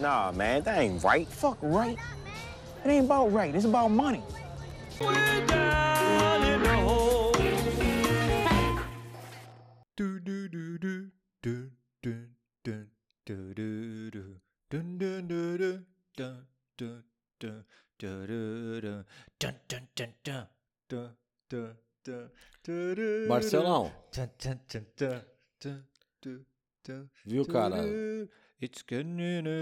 Nah, man, that ain't right. Fuck right. It ain't about right. It's about money. Marcelão. Viu, cara? It's getting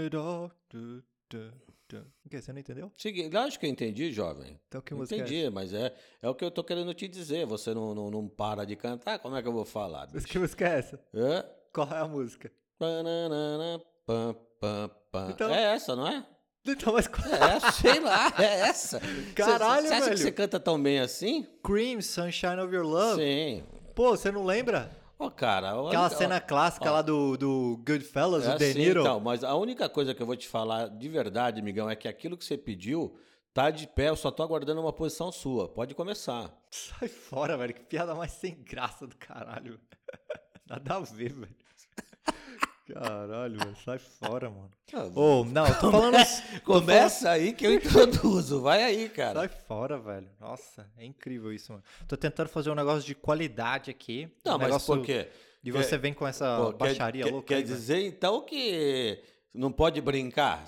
dark. du, du, du. O que? Você não entendeu? Segui- Lógico que eu entendi, jovem. Então que música é Entendi, mas é, é o que eu tô querendo te dizer. Você não, não, não para de cantar, como é que eu vou falar? Mas bicho? que música é essa? Hã? Qual é a música? Bananana, pam, pam, pam. Então- É essa, não é? Então, mas qual É, sei lá, é essa. Caralho, Você acha velho. que você canta tão bem assim? Cream, Sunshine of Your Love. Sim. Pô, você não lembra? Ó, cara. a Aquela única- cena clássica ó. lá do, do Goodfellas, É o De assim, Niro. então, mas a única coisa que eu vou te falar de verdade, amigão, é que aquilo que você pediu tá de pé, eu só tô aguardando uma posição sua. Pode começar. Sai fora, velho. Que piada mais sem graça do caralho. Nada a ver, velho. Caralho, velho. Sai fora, mano. Ô, não, eu tô falando. Começa aí que eu introduzo. Vai aí, cara. Sai fora, velho. Nossa, é incrível isso, mano. Tô tentando fazer um negócio de qualidade aqui. Não, um mas negócio... por quê? E você Quer- vem com essa Pô, baixaria quer, louca Quer aí, velho. dizer, então, que não pode brincar?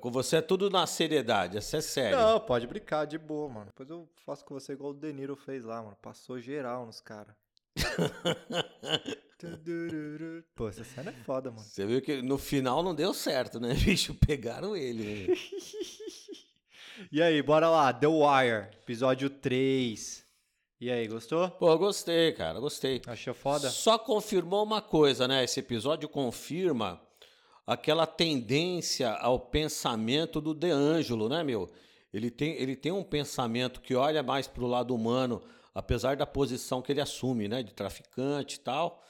Com você é tudo na seriedade, isso é sério. Não, pode brincar, de boa, mano. Depois eu faço com você igual o De Niro fez lá, mano. Passou geral nos caras. Pô, essa cena é foda, mano. Você viu que no final não deu certo, né, bicho? Pegaram ele. né? E aí, bora lá, The Wire, episódio 3. E aí, gostou? Pô, gostei, cara, gostei. Achou foda? Só confirmou uma coisa, né? Esse episódio confirma aquela tendência ao pensamento do De Angelo, né, meu? Ele tem, ele tem um pensamento que olha mais pro lado humano, apesar da posição que ele assume, né? De traficante e tal.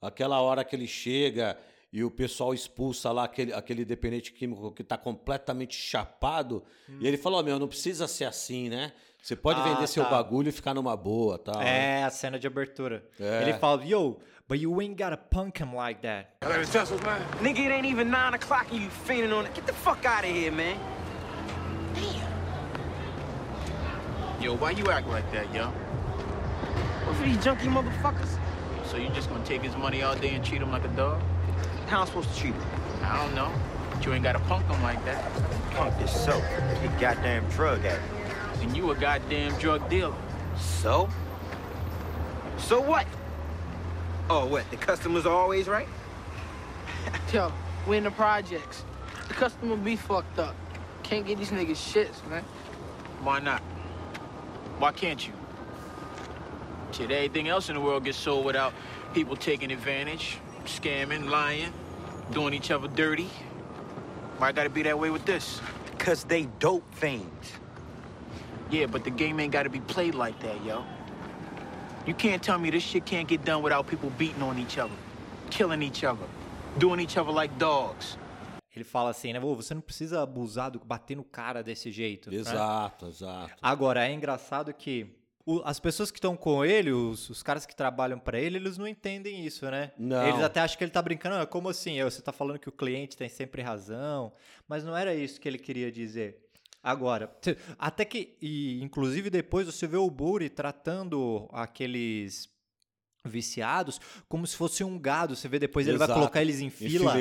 Aquela hora que ele chega e o pessoal expulsa lá aquele, aquele dependente químico que tá completamente chapado. E ele falou, meu, não precisa ser assim, né? Você pode Ah, vender seu tá. bagulho e ficar numa boa, tal. É, a cena de abertura. É. Ele fala, yo, but you ain't gotta punk him like that. Nigga, it ain't even 9 o'clock and you fainting on it. Get the fuck out of here, man. Yo, why you act like that, yo? What for these junkie motherfuckers? So you just gonna take his money all day and treat him like a dog? How I'm supposed to treat him? I don't know. But you ain't gotta punk him like that. Punk this so. He goddamn drug addict. And you a goddamn drug dealer. So? So what? Oh, what? The customers always right? Yo, we in the projects. The customer be fucked up. Can't get these niggas shits, man. Why not? Why can't you? Shit, everything else in the world gets sold without people taking advantage, scamming, lying, doing each other dirty. Why gotta be that way with this? Because they dope fiends. Yeah, but the game ain't gotta be played like that, yo. You can't tell me this shit can't get done without people beating on each other, killing each other, doing each other like dogs. Ele fala assim, né? Você não precisa abusar, do, bater no cara desse jeito. né? Exato, exato. Agora, é engraçado que o- as pessoas que estão com ele, os, os caras que trabalham pra ele, eles não entendem isso, né? Não. Eles até acham que ele tá brincando. "Ah, como assim? Você tá falando que o cliente tem sempre razão. Mas não era isso que ele queria dizer. Agora, até que, e inclusive depois você vê o Buri tratando aqueles viciados como se fosse um gado. Você vê depois ele vai Exato. colocar eles em fila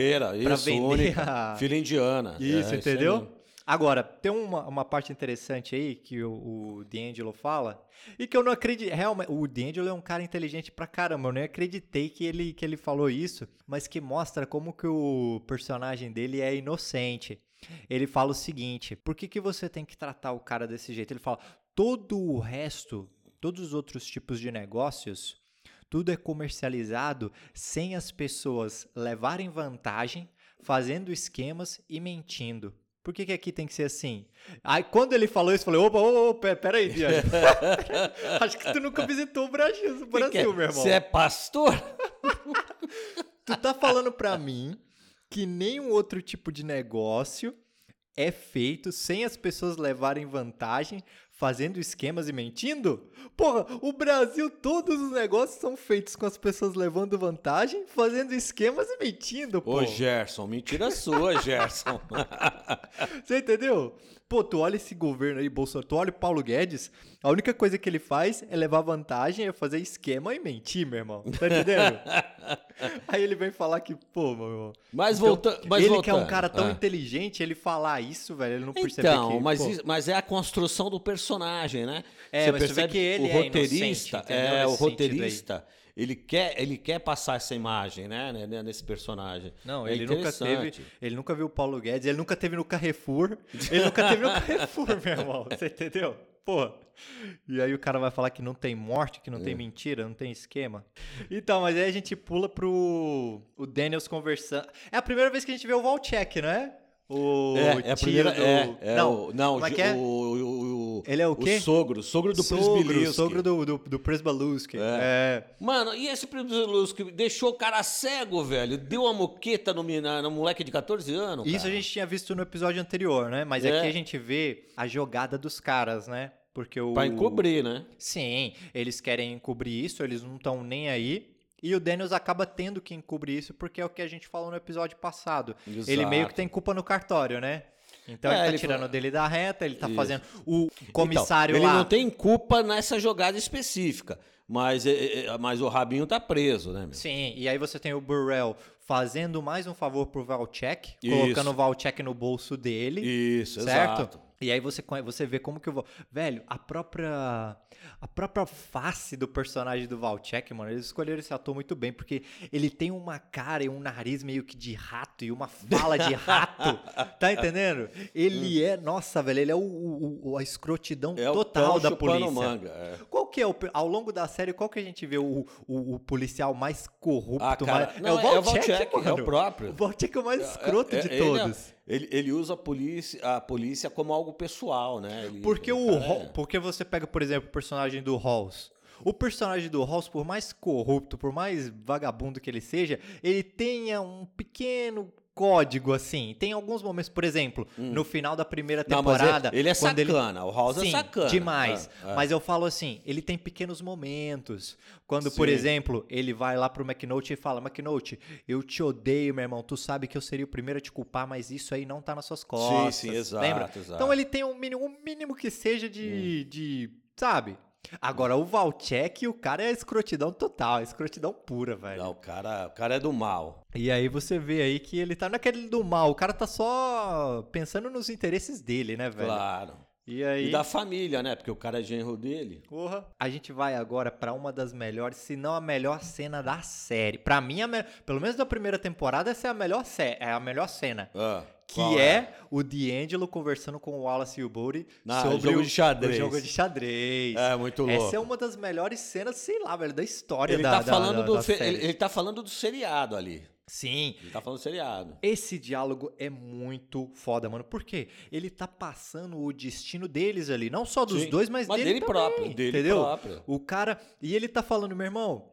isso, vender única. a- Fila indiana. isso, É, entendeu? mesmo. Agora, tem uma, uma parte interessante aí que o, o D'Angelo fala e que eu não acredito. Realmente, o D'Angelo é um cara inteligente pra caramba. Eu nem acreditei que ele, que ele falou isso, mas que mostra como que o personagem dele é inocente. Ele fala o seguinte: por que, que você tem que tratar o cara desse jeito? Ele fala: todo o resto, todos os outros tipos de negócios, tudo é comercializado sem as pessoas levarem vantagem, fazendo esquemas e mentindo. Por que, que aqui tem que ser assim? Aí quando ele falou isso, eu falei, opa, opa, opa pera aí, Diane. Acho que tu nunca visitou o Brasil, o Brasil meu irmão. Você é pastor? Tu tá falando pra mim que nenhum outro tipo de negócio é feito sem as pessoas levarem vantagem, fazendo esquemas e mentindo? Porra, o Brasil, todos os negócios são feitos com as pessoas levando vantagem, fazendo esquemas e mentindo, pô. Ô, Gerson, mentira sua, Gerson. Você entendeu? Pô, tu olha esse governo aí, Bolsonaro, tu olha o Paulo Guedes, a única coisa que ele faz é levar vantagem, é fazer esquema e mentir, meu irmão. Tá entendendo? aí ele vem falar que, pô, meu irmão. Mas então, volta, mas ele voltando. que é um cara tão Ah. inteligente, ele falar isso, velho, ele não percebe Então, que, mas, isso- mas é a construção do personagem, né? É, mas você vê que ele o é roteirista, inocente, entendeu? é, o aí. Ele quer, ele quer passar essa imagem, né, né, né, nesse personagem. Não, É ele nunca teve. Ele nunca viu o Paulo Guedes, ele nunca teve no Carrefour. Ele nunca teve no Carrefour, meu irmão. Você entendeu? Porra. E aí o cara vai falar que não tem morte, que não É. tem mentira, não tem esquema. Então, mas aí a gente pula pro o Daniels conversando. É a primeira vez que a gente vê o Valchek, não é? O É, é a primeira, do... é, é não, o, não, como é o- é? o, o, o- Ele é o quê? O sogro, sogro do sogro, Prisbilinski. sogro do, do, do Prisbaluski. É. É. Mano, e esse Prisbilinski deixou o cara cego, velho? Deu uma moqueta no, mina- no moleque de 14 anos, Isso cara. a gente tinha visto no episódio anterior, né? Mas É. aqui a gente vê a jogada dos caras, né? Porque o. Pra encobrir, né? Sim, eles querem encobrir isso, eles não estão nem aí. E o Daniels acaba tendo que encobrir isso porque é o que a gente falou no episódio passado. Ele meio que Exato. tem culpa no cartório, né? Então É, ele tá ele tirando fala- dele da reta, ele tá Isso. fazendo. O comissário Então, ele lá. não tem culpa nessa jogada específica, mas, é- é- mas o Rabinho tá preso, né? meu? Sim, e aí você tem o Burrell fazendo mais um favor pro Valchek, colocando o Valchek no bolso dele. Isso, certo? exato. E aí você, você vê como que o Val- velho, a própria a própria face do personagem do Valchek, mano, eles escolheram esse ator muito bem porque ele tem uma cara e um nariz meio que de rato e uma fala de rato. tá entendendo? Ele é, nossa, velho, ele é o, o- a escrotidão É total da polícia. manga. é. Qual que é o ao longo da série, qual que a gente vê o, o, o policial mais corrupto, Ah, mais... não, é o Valchek, é o mano. próprio. O Valchek é o mais escroto É, de ele é- todos. Ele, ele usa a polícia, a polícia como algo pessoal, né? Ele- Porque o Hall- é- porque você pega, por exemplo, o personagem do Halls. O personagem do Halls, por mais corrupto, por mais vagabundo que ele seja, ele tenha um pequeno código assim. Tem alguns momentos, por exemplo, no final da primeira Hum. Não, temporada, ele, ele é sacana, o House Sim, é sacana. demais. É, é. Mas eu falo assim, ele tem pequenos momentos. Quando, por Sim. exemplo, ele vai lá pro McNulty e fala, McNulty, eu te odeio, meu irmão. Tu sabe que eu seria o primeiro a te culpar, mas isso aí não tá nas suas costas. sim, exato, Lembra? exato. Hum. Então ele tem um mínimo, um mínimo que seja de, de sabe? Agora, o Valchek, o cara é escrotidão total, é escrotidão pura, velho. Não, o cara, o cara é do mal. E aí você vê aí que ele tá naquele do mal, o cara tá só pensando nos interesses dele, né, velho? Claro. E aí... E da família, né? Porque o cara é genro dele. Porra. A gente vai agora pra uma das melhores, se não a melhor cena da série. Pra mim, a me- pelo menos da primeira temporada, essa é a melhor, ce- é a melhor cena. Ah, Que qual é o D'Angelo conversando com o Wallace e o Bodhi Na- sobre jogo o, de xadrez. o jogo de xadrez. É, muito louco. Essa é uma das melhores cenas, sei lá, velho, da história Ele da, tá da- falando da- do da fe- série. ele, ele tá falando do seriado ali. Sim. Ele tá falando do seriado. Esse diálogo é muito foda, mano. Por quê? Ele tá passando o destino deles ali. Não só dos Sim, dois, mas, mas dele, dele também, próprio, dele entendeu? próprio. O cara... E ele tá falando, meu irmão...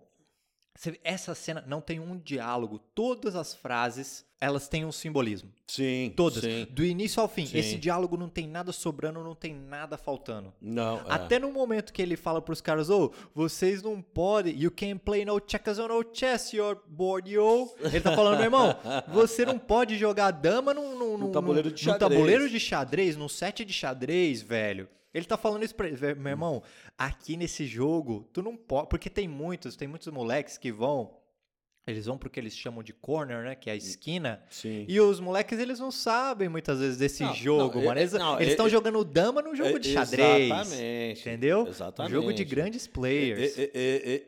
Essa cena não tem um diálogo. Todas as frases, elas têm um simbolismo. Sim. Todas. Sim. Do início ao fim. Sim. Esse diálogo não tem nada sobrando, não tem nada faltando. Não, é. Até no momento que ele fala pros caras, ô, vocês não podem, you can't play no checkers or no chess, you're bored, yo. Ele tá falando, meu irmão, você não pode jogar dama num, num, num- tabuleiro de num xadrez. tabuleiro de xadrez, num set de xadrez, velho. Ele tá falando isso pra ele, meu irmão, aqui nesse jogo, tu não pode, porque tem muitos, tem muitos moleques que vão, eles vão pro que eles chamam de corner, né, que é a esquina, Sim. e os moleques, eles não sabem muitas vezes desse Não, jogo, não, mano. Eles é- estão jogando dama num jogo É, de xadrez. Exatamente. Entendeu? Exatamente. Jogo de grandes players.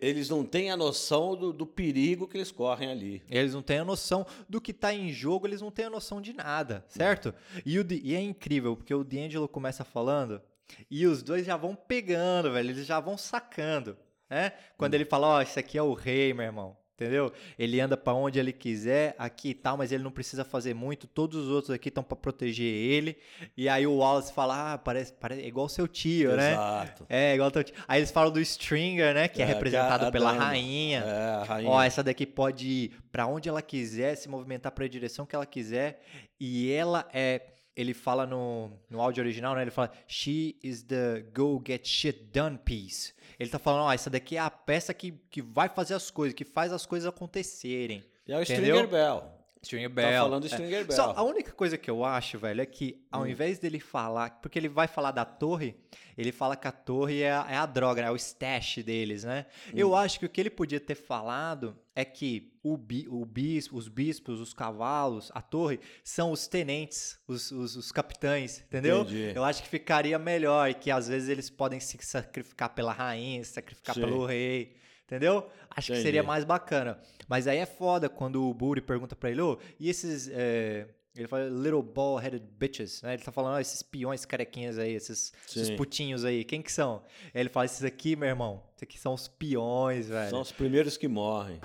Eles não têm a noção do, do perigo que eles correm ali. Eles não têm a noção do que tá em jogo, eles não têm a noção de nada, certo? E, o e é incrível, porque o D'Angelo começa falando e os dois já vão pegando, velho. Eles já vão sacando, né? Quando ele fala, ó, esse aqui é o rei, meu irmão. Entendeu? Ele anda pra onde ele quiser, aqui e tal, mas ele não precisa fazer muito. Todos os outros aqui estão pra proteger ele. E aí o Wallace fala: Ah, parece, parece é igual seu tio, né? Exato. É, igual teu tio. Aí eles falam do Stringer, né? Que é, É, que é representado a pela dama. rainha. É, a rainha. Ó, essa daqui pode ir pra onde ela quiser, se movimentar pra direção que ela quiser. E ela é ele fala no, no áudio original, né? Ele fala, she is the go get shit done piece. Ele tá falando, ó, essa daqui é a peça que, que vai fazer as coisas, que faz as coisas acontecerem. E é o? Stringer Bell. Stringer Tá Bell. falando É. Stringer Bell. Só a única coisa que eu acho, velho, é que Hum. ao invés dele falar, porque ele vai falar da torre, ele fala que a torre é a, é a droga, né? é o stash deles, né? Hum. Eu acho que o que ele podia ter falado é que o, bi, o bispo, os bispos, os cavalos, a torre, são os tenentes, os, os, os capitães, entendeu? Entendi. Eu acho que ficaria melhor e que às vezes eles podem se sacrificar pela rainha, se sacrificar Sim. pelo rei. Entendeu? Acho que Entendi. seria mais bacana. Mas aí é foda quando o Buri pergunta pra ele, ô, e esses. é, Ele fala, little ball-headed bitches, né? Ele tá falando, ó, esses peões carequinhas aí, esses, esses putinhos aí, quem que são? Aí ele fala, esses aqui, meu irmão, esses aqui são os peões, velho. São os primeiros que morrem.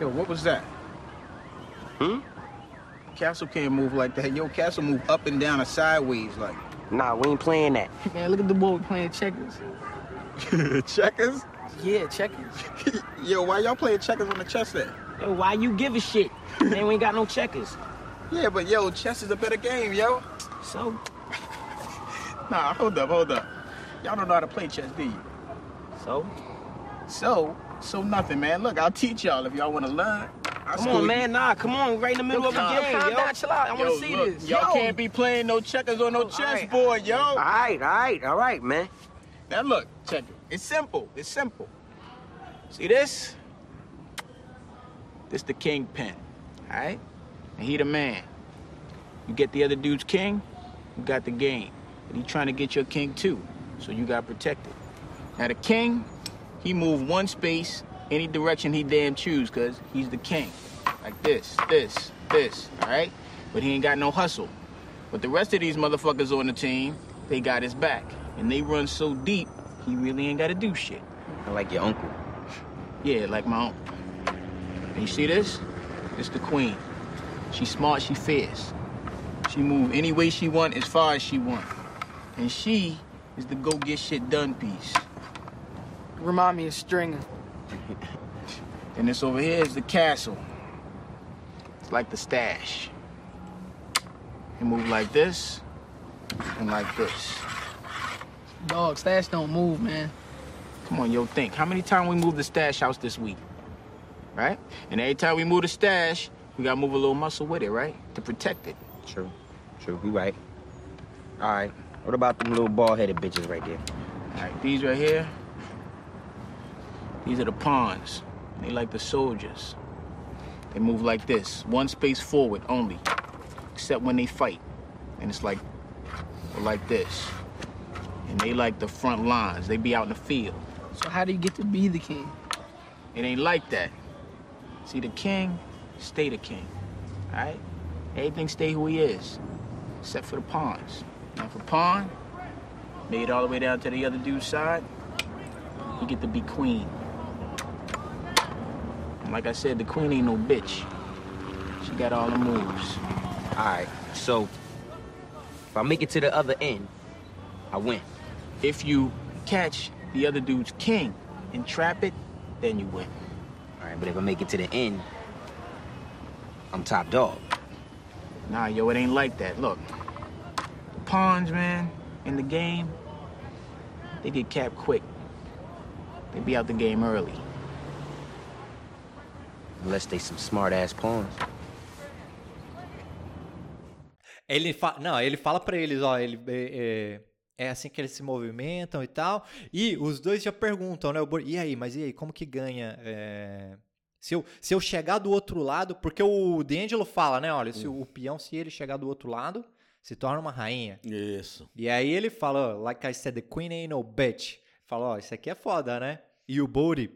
Yo, what was that? Hmm? Castle can't move like that. Yo, Castle move up and down and sideways like. Nah, we ain't playing that. Man, look at the boy playing checkers. checkers? Yeah, checkers. Yo, why y'all playing checkers on the chess set? Yo, why you give a shit? We ain't got no checkers. Yeah, but yo, chess is a better game, yo. So, Nah, hold up, hold up. Y'all don't know how to play chess, do you? so, So, so nothing, man. Look, I'll teach y'all if y'all want to learn. I'll come on, you. man. Nah, come on. Right in the middle of calm- the game, yo. down, chill out. I want to see look, this. Y'all Yo. can't be playing no checkers on no alright. chessboard, yo. All right, all right, all right, man. Now look, check it. It's simple. It's simple. See this? This the kingpin. Alright? And he the man. You get the other dude's king, you got the game. But he trying to get your king too. So you got protected. Now the king, he move one space any direction he damn choose, cause he's the king. Like this, this, this, alright? But he ain't got no hustle. But the rest of these motherfuckers on the team, they got his back. And they run so deep, he really ain't gotta do shit. I like your uncle. Yeah, like my own. And you see this? It's the queen. She smart, she fierce. She move any way she want, as far as she want. And she is the go get shit done piece. Remind me of Stringer. And this over here is the castle. It's like the stash. You move like this and like this. Dog, stash don't move, man. Come on, yo, think. How many times we moved the stash house this week? Right? And every time we move the stash, we gotta move a little muscle with it, right? To protect it. True, true. You right. All right. What about them little bald-headed bitches right there? All right, these right here, these are the pawns. They like the soldiers. They move like this, one space forward only, except when they fight. And it's like, like this. And they like the front lines. They be out in the field. So how do you get to be the king? It ain't like that. See, the king, stay the king. All right? Everything stay who he is, except for the pawns. Now, for pawn, made it all the way down to the other dude's side, you get to be queen. And like I said, the queen ain't no bitch. She got all the moves. All right. So, if I make it to the other end, I win. If you catch the other dude's king and trap it, then you win. All right. But if I make it to the end, I'm top dog. Nah, yo, it ain't like that. Look, the pawns, man, in the game, they get capped quick. They be out the game early. Unless they some smart-ass pawns. Ele fa... Não, ele fala pra eles, ó, ele é, é, assim que eles se movimentam e tal. E os dois já perguntam, né? E aí, mas e aí, como que ganha? é, Se, eu, se eu chegar do outro lado, porque o D'Angelo fala, né? Olha, se o, o peão, se ele chegar do outro lado, se torna uma rainha. Isso. E aí ele fala, like I said, the queen ain't no bitch. Fala, ó, isso aqui é foda, né? E o Bodhi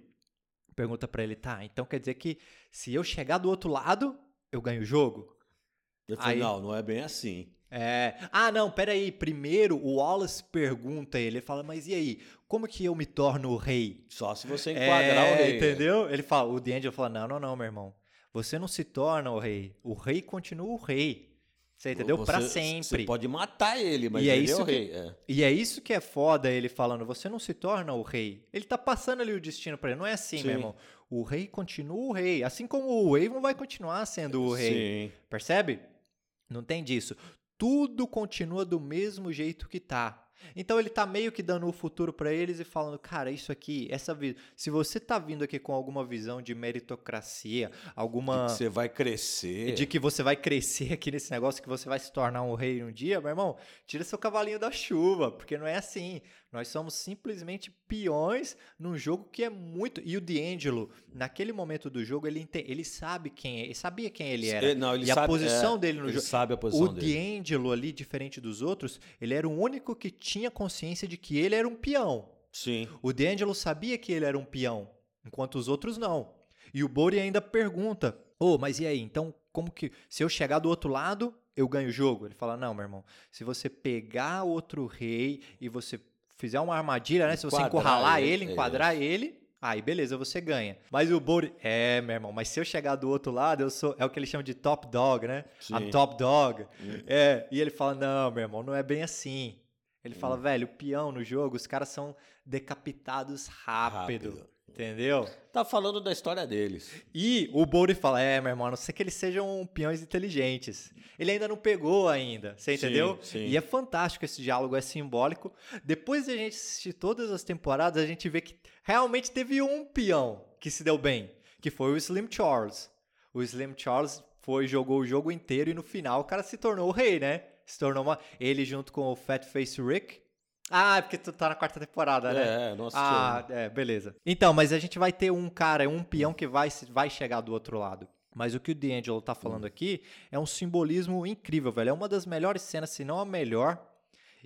pergunta pra ele, tá, então quer dizer que se eu chegar do outro lado, eu ganho o jogo? Eu falei, Aí- não, não é bem assim. É. Ah, não, peraí. Primeiro o Wallace pergunta ele, ele fala, mas e aí, como que eu me torno o rei? Só se você enquadrar É, o rei. Entendeu? Ele fala, o D'Angelo fala, não, não, não, meu irmão. Você não se torna o rei. O rei continua o rei. Você entendeu? Você- Pra Você sempre. pode matar ele, mas E é ele é isso o que- rei. é. E é isso que é foda ele falando, você não se torna o rei. Ele tá passando ali o destino pra ele. Não é assim, Sim. meu irmão. O rei continua o rei. Assim como o Avon vai continuar sendo o rei. Sim. Percebe? Não tem disso. Tudo continua do mesmo jeito que tá. Então ele tá meio que dando o futuro para eles e falando, cara, isso aqui, essa vi- se você tá vindo aqui com alguma visão de meritocracia, alguma Que Você vai crescer. de que você vai crescer aqui nesse negócio, que você vai se tornar um rei um dia, meu irmão, tira seu cavalinho da chuva, porque não é assim. Nós somos simplesmente peões num jogo que é muito. E o D'Angelo, naquele momento do jogo, ele, ente- ele sabe quem é, ele sabia quem ele era. É, não, ele e a sabe- posição é, dele no ele jogo. sabe a posição O dele. D'Angelo ali, diferente dos outros, ele era o único que tinha consciência de que ele era um peão. Sim. O D'Angelo sabia que ele era um peão, enquanto os outros não. E o Bori ainda pergunta: Ô, mas e aí? Então, como que. Se eu chegar do outro lado, eu ganho o jogo? Ele fala: Não, meu irmão. Se você pegar outro rei e você fizer uma armadilha, né? Se você encurralar ele, ele, enquadrar ele. Aí, beleza, você ganha. Mas o Bori. É, meu irmão, mas se eu chegar do outro lado, eu sou. É o que eles chamam de top dog, né? I'm Sim. top dog. É, e ele fala: Não, meu irmão, não é bem assim. Ele fala, velho, o peão no jogo, os caras são decapitados rápido. Rápido. Entendeu? Tá falando da história deles. E o Bori fala: É, meu irmão, não ser que eles sejam peões inteligentes. Ele ainda não pegou ainda, você Sim, entendeu? sim. E é fantástico esse diálogo, é simbólico. Depois de a gente assistir todas as temporadas, a gente vê que realmente teve um peão que se deu bem, que foi o Slim Charles. O Slim Charles foi jogou o jogo inteiro e no final o cara se tornou o rei, né? Se tornou uma ele junto com o Fat Face Rick. Ah, é porque tu tá na quarta temporada, né? É, nossa. Ah, é, beleza. Então, mas a gente vai ter um cara, um peão que vai, vai chegar do outro lado. Mas o que o D'Angelo tá falando aqui é um simbolismo incrível, velho. É uma das melhores cenas, se não a melhor.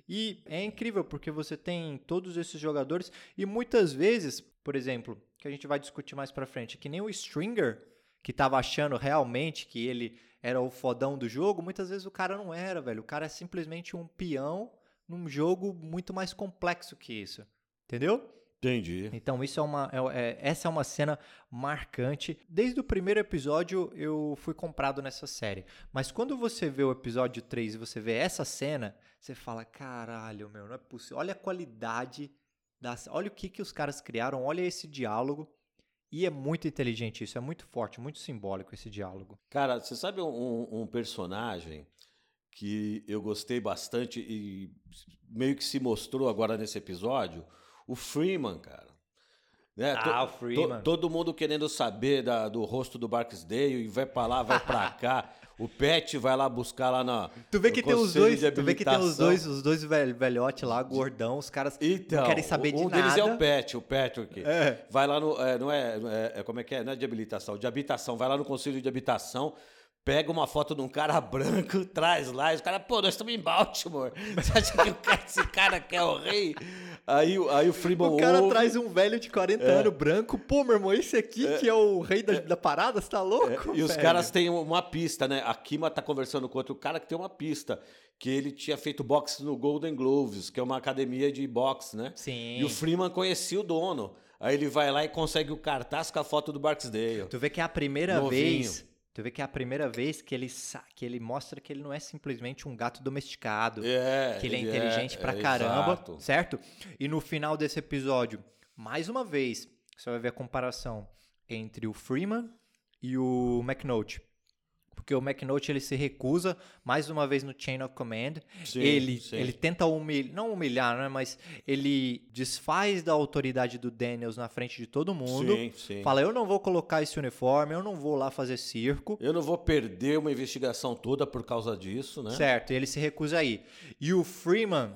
E é incrível porque você tem todos esses jogadores e muitas vezes, por exemplo, que a gente vai discutir mais pra frente, que nem o Stringer, que tava achando realmente que ele era o fodão do jogo, muitas vezes o cara não era, velho. O cara é simplesmente um peão num jogo muito mais complexo que isso. Entendeu? Entendi. Então, isso é uma, é- é- essa é uma cena marcante. Desde o primeiro episódio, eu fui comprado nessa série. Mas quando você vê o episódio 3 e você vê essa cena, você fala: caralho, meu, não é possível. Olha a qualidade. Das, olha o que, que os caras criaram, olha esse diálogo. E é muito inteligente isso, é muito forte, muito simbólico esse diálogo. Cara, você sabe um, um personagem que eu gostei bastante e meio que se mostrou agora nesse episódio? O Freeman, cara. Né? to- Ah, o Freeman. to- todo mundo querendo saber da- do rosto do Barksdale e vai pra lá, vai pra cá. O Pet vai lá buscar lá na. Tu vê que tem os dois, de tu vê que tem os dois, os dois velho, velhote lá, gordão, os caras Então, não querem saber de um nada. deles é o Pet, o Patrick. É. Vai lá no. não, é, não é, é- Como é que é? Não é de habilitação, de habitação. Vai lá no conselho de habitação, pega uma foto de um cara branco, traz lá, e os caras, pô, nós estamos em Baltimore. Você acha que o cara- esse cara quer o rei? Aí, o- aí o Freeman O cara ouve, traz um velho de 40 anos, branco. Pô, meu irmão, esse aqui que é o rei da, da parada, você tá louco? E os caras têm uma pista, né? A Kima tá conversando com outro cara que tem uma pista. Que ele tinha feito boxe no Golden Gloves, que é uma academia de boxe, né? Sim. E o Freeman conhecia o dono. Aí ele vai lá e consegue o cartaz com a foto do Barksdale. Tu vê que é a primeira Novinho. vez. Tu vê que é a primeira vez que ele, que ele mostra que ele não é simplesmente um gato domesticado. É, que ele é ele inteligente é- pra é, caramba, exato. certo? E no final desse episódio, mais uma vez, você vai ver a comparação entre o Freeman e o McNulty. Porque o McNulty ele se recusa mais uma vez no Chain of Command. Sim, ele, sim. ele tenta humilhar, não humilhar, né? Mas ele desfaz da autoridade do Daniels na frente de todo mundo. Sim, sim. Fala, eu não vou colocar esse uniforme, eu não vou lá fazer circo. Eu não vou perder uma investigação toda por causa disso, né? Certo, e ele se recusa aí. E o Freeman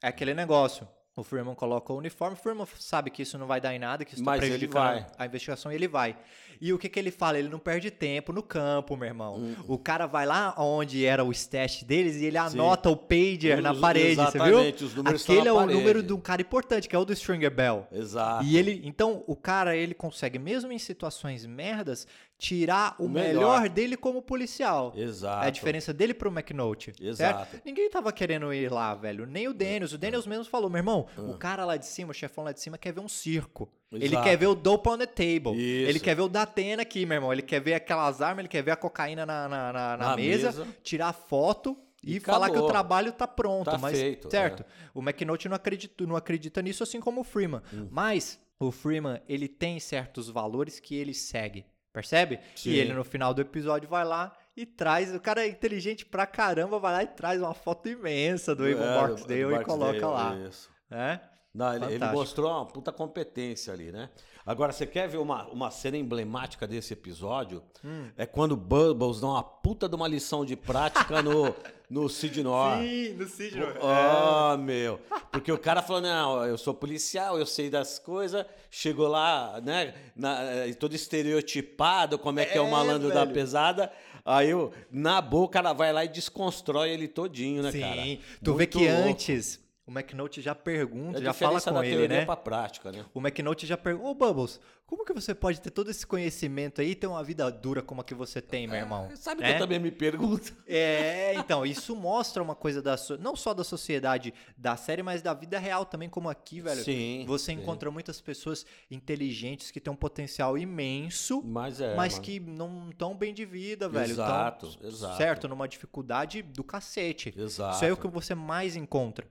é aquele negócio. O Freeman coloca o uniforme, o Freeman sabe que isso não vai dar em nada, que isso está Mas ele prejudicando vai. a investigação e ele vai. E o que, que ele fala? Ele não perde tempo no campo, meu irmão. Hum. O cara vai lá onde era o stash deles e ele anota o pager na Os- parede, você viu? exatamente, os números Aquele é na o número de um cara importante, que é o do Stringer Bell. Exato. E ele, então, o cara, ele consegue, mesmo em situações merdas, tirar o, O melhor. melhor. dele como policial. Exato. É a diferença dele pro McNulty. Exato. Certo? Ninguém tava querendo ir lá, velho. Nem o Daniels. O Daniels mesmo falou, meu irmão, o cara lá de cima, o chefão lá de cima, quer ver um circo. Ele Exato. quer ver o dope on the table. Isso. Ele quer ver o Datena aqui, meu irmão. Ele quer ver aquelas armas, ele quer ver a cocaína na, na, na- na mesa, mesa. tirar foto e, E falar que o trabalho tá pronto. Tá mas, feito, certo. é. O McNulty não acredita, não acredita nisso, assim como o Freeman. Hum. Mas o Freeman, ele tem certos valores que ele segue. Percebe? Sim. E ele, no final do episódio, vai lá e traz. O cara é inteligente pra caramba, vai lá e traz uma foto imensa do É, Barksdale do e coloca lá. Barksdale, isso. Né? Não, ele, ele mostrou uma puta competência ali, né? Agora, você quer ver uma, uma cena emblemática desse episódio? Hum. É quando o Bubbles dá uma puta de uma lição de prática no, no Sid Noir. Sim, no Sidney. Ah, meu. Porque o cara falou, não, eu sou policial, eu sei das coisas. Chegou lá, né, na- eh, todo estereotipado, como é que é, o É, malandro da velho. pesada. Aí, eu, na boa, o cara vai lá e desconstrói ele todinho, né, Sim, cara? tu vê Muito que louco. antes o McNulty já pergunta, É já fala com ele, né? pra prática, né? O McNulty já pergunta, ô Bubbles, como que você pode ter todo esse conhecimento aí e ter uma vida dura como a que você tem, meu irmão? Sabe É? que eu também me pergunto? É, então, isso mostra uma coisa da não só da sociedade da série, mas da vida real também, como aqui, velho. Sim, Você sim. encontra muitas pessoas inteligentes que têm um potencial imenso, Mas é. mas mano. que não estão bem de vida, velho. Tão, Exato, exato. Certo, numa dificuldade do cacete. Exato. Isso aí é o que você mais encontra.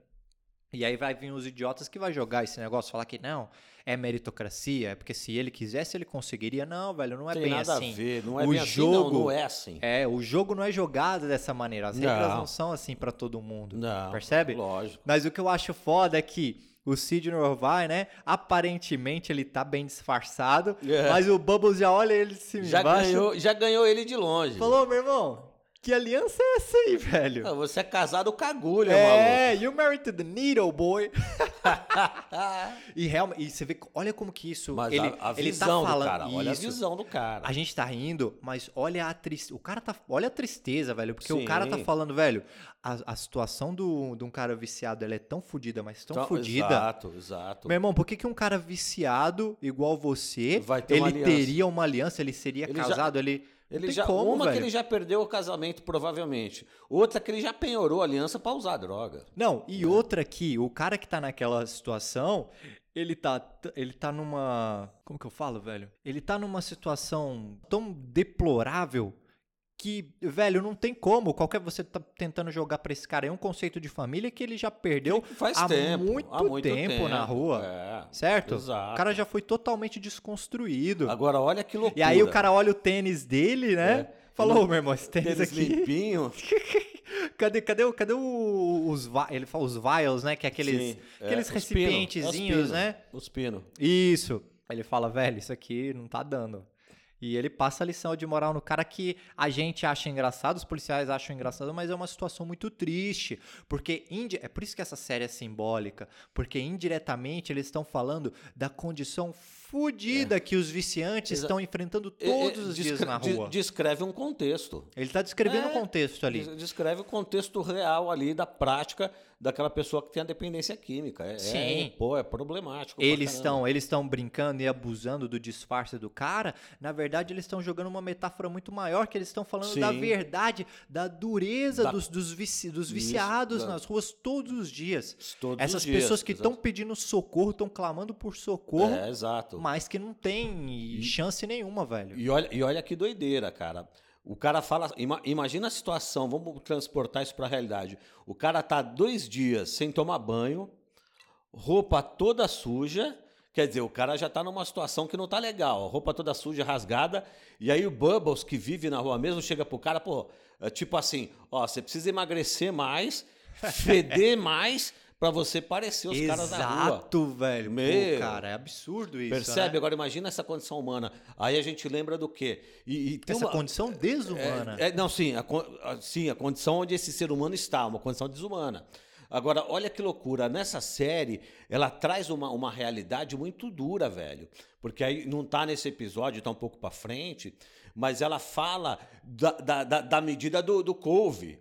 E aí vai vir os idiotas que vai jogar esse negócio, falar que não, é meritocracia, é porque se ele quisesse ele conseguiria. Não, velho, não é tem bem nada assim. a ver. Não é O bem assim, jogo- não, não é assim. É, o jogo não é jogado dessa maneira. As regras Não. não são assim pra todo mundo. Não, Percebe? Lógico. Mas o que eu acho foda é que o Sidney vai, né? Aparentemente ele tá bem disfarçado, É. mas o Bubbles já olha ele de cima e Já embaixo. ganhou, já ganhou ele de longe. Falou, meu irmão, que aliança é essa aí, velho? Ah, Você é casado com agulha, maluco. É, you married to the needle, boy. e realmente, e você vê, olha como que isso. Mas ele, a, a ele visão tá falando do cara, olha a isso. visão do cara. A gente tá rindo, mas olha a tristeza. O cara tá. Olha a tristeza, velho. Porque o Sim. cara tá falando, velho, a, a situação do, de um cara viciado ela é tão fodida, mas tão Então, fodida. Exato, exato. Meu irmão, por que, que um cara viciado, igual você, ele uma teria uma aliança, ele seria Ele já- casado, ele. Ele já, como, uma que ele já perdeu o casamento, provavelmente. Outra que ele já penhorou a aliança pra usar droga. Não, e outra aqui, o cara que tá naquela situação, ele tá, ele tá numa. Como que eu falo, velho? Ele tá numa situação tão deplorável que, velho, não tem como. Qualquer você tá tentando jogar pra esse cara aí um conceito de família que ele já perdeu Faz há tempo. muito, há muito tempo, na rua. É, Certo? Exato. O cara já foi totalmente desconstruído. Agora, olha que loucura. E aí o cara olha o tênis dele, né? É. Falou, Não- "Ô, meu irmão, esse tênis Tênis aqui. limpinho. Cadê, cadê, cadê os, ele fala os vials, né? Que é aqueles, Sim, é, aqueles pino, recipientezinhos, é os pino, né? Os pinos. Isso. Ele fala, velho, isso aqui não tá dando. E ele passa a lição de moral no cara que a gente acha engraçado, os policiais acham engraçado, mas é uma situação muito triste. Porque é por isso que essa série é simbólica. Porque indiretamente eles estão falando da condição fodida que os viciantes É. Exa- estão enfrentando É, é, todos os dias na de- rua. Descreve um contexto. Ele tá descrevendo É, contexto ali. Des- Descreve o contexto real ali da prática daquela pessoa que tem a dependência química. É, Sim. É, pô, é problemático. Eles estão eles estão brincando e abusando do disfarce do cara. Na verdade, eles estão jogando uma metáfora muito maior, que eles estão falando da Sim. verdade, da dureza Da- dos, dos, vici- dos Isso, viciados da- nas ruas todos os dias. Todos Essas os dias, pessoas que estão pedindo socorro, estão clamando por socorro, É, exato. Mas que não tem chance nenhuma, velho. E olha, e olha que doideira, cara. O cara fala. ima- imagina a situação, vamos transportar isso para a realidade. O cara tá dois dias sem tomar banho, roupa toda suja. Quer dizer, o cara já tá numa situação que não tá legal. Roupa toda suja, rasgada. E aí o Bubbles, que vive na rua mesmo, chega pro cara, pô, é tipo assim: ó, você precisa emagrecer mais, feder mais, para você parecer os caras da rua. Exato, velho. Pô, Meu. cara, é absurdo isso. Percebe? né? Agora imagina essa condição humana. Aí a gente lembra do quê? E, e tem Essa uma- condição desumana. é, é, não, sim a, a- sim, a condição onde esse ser humano está, uma condição desumana. Agora, olha que loucura. Nessa série, ela traz uma, uma realidade muito dura, velho. Porque aí não tá nesse episódio, tá um pouco pra frente, mas ela fala da, da, da- da medida do, do couve.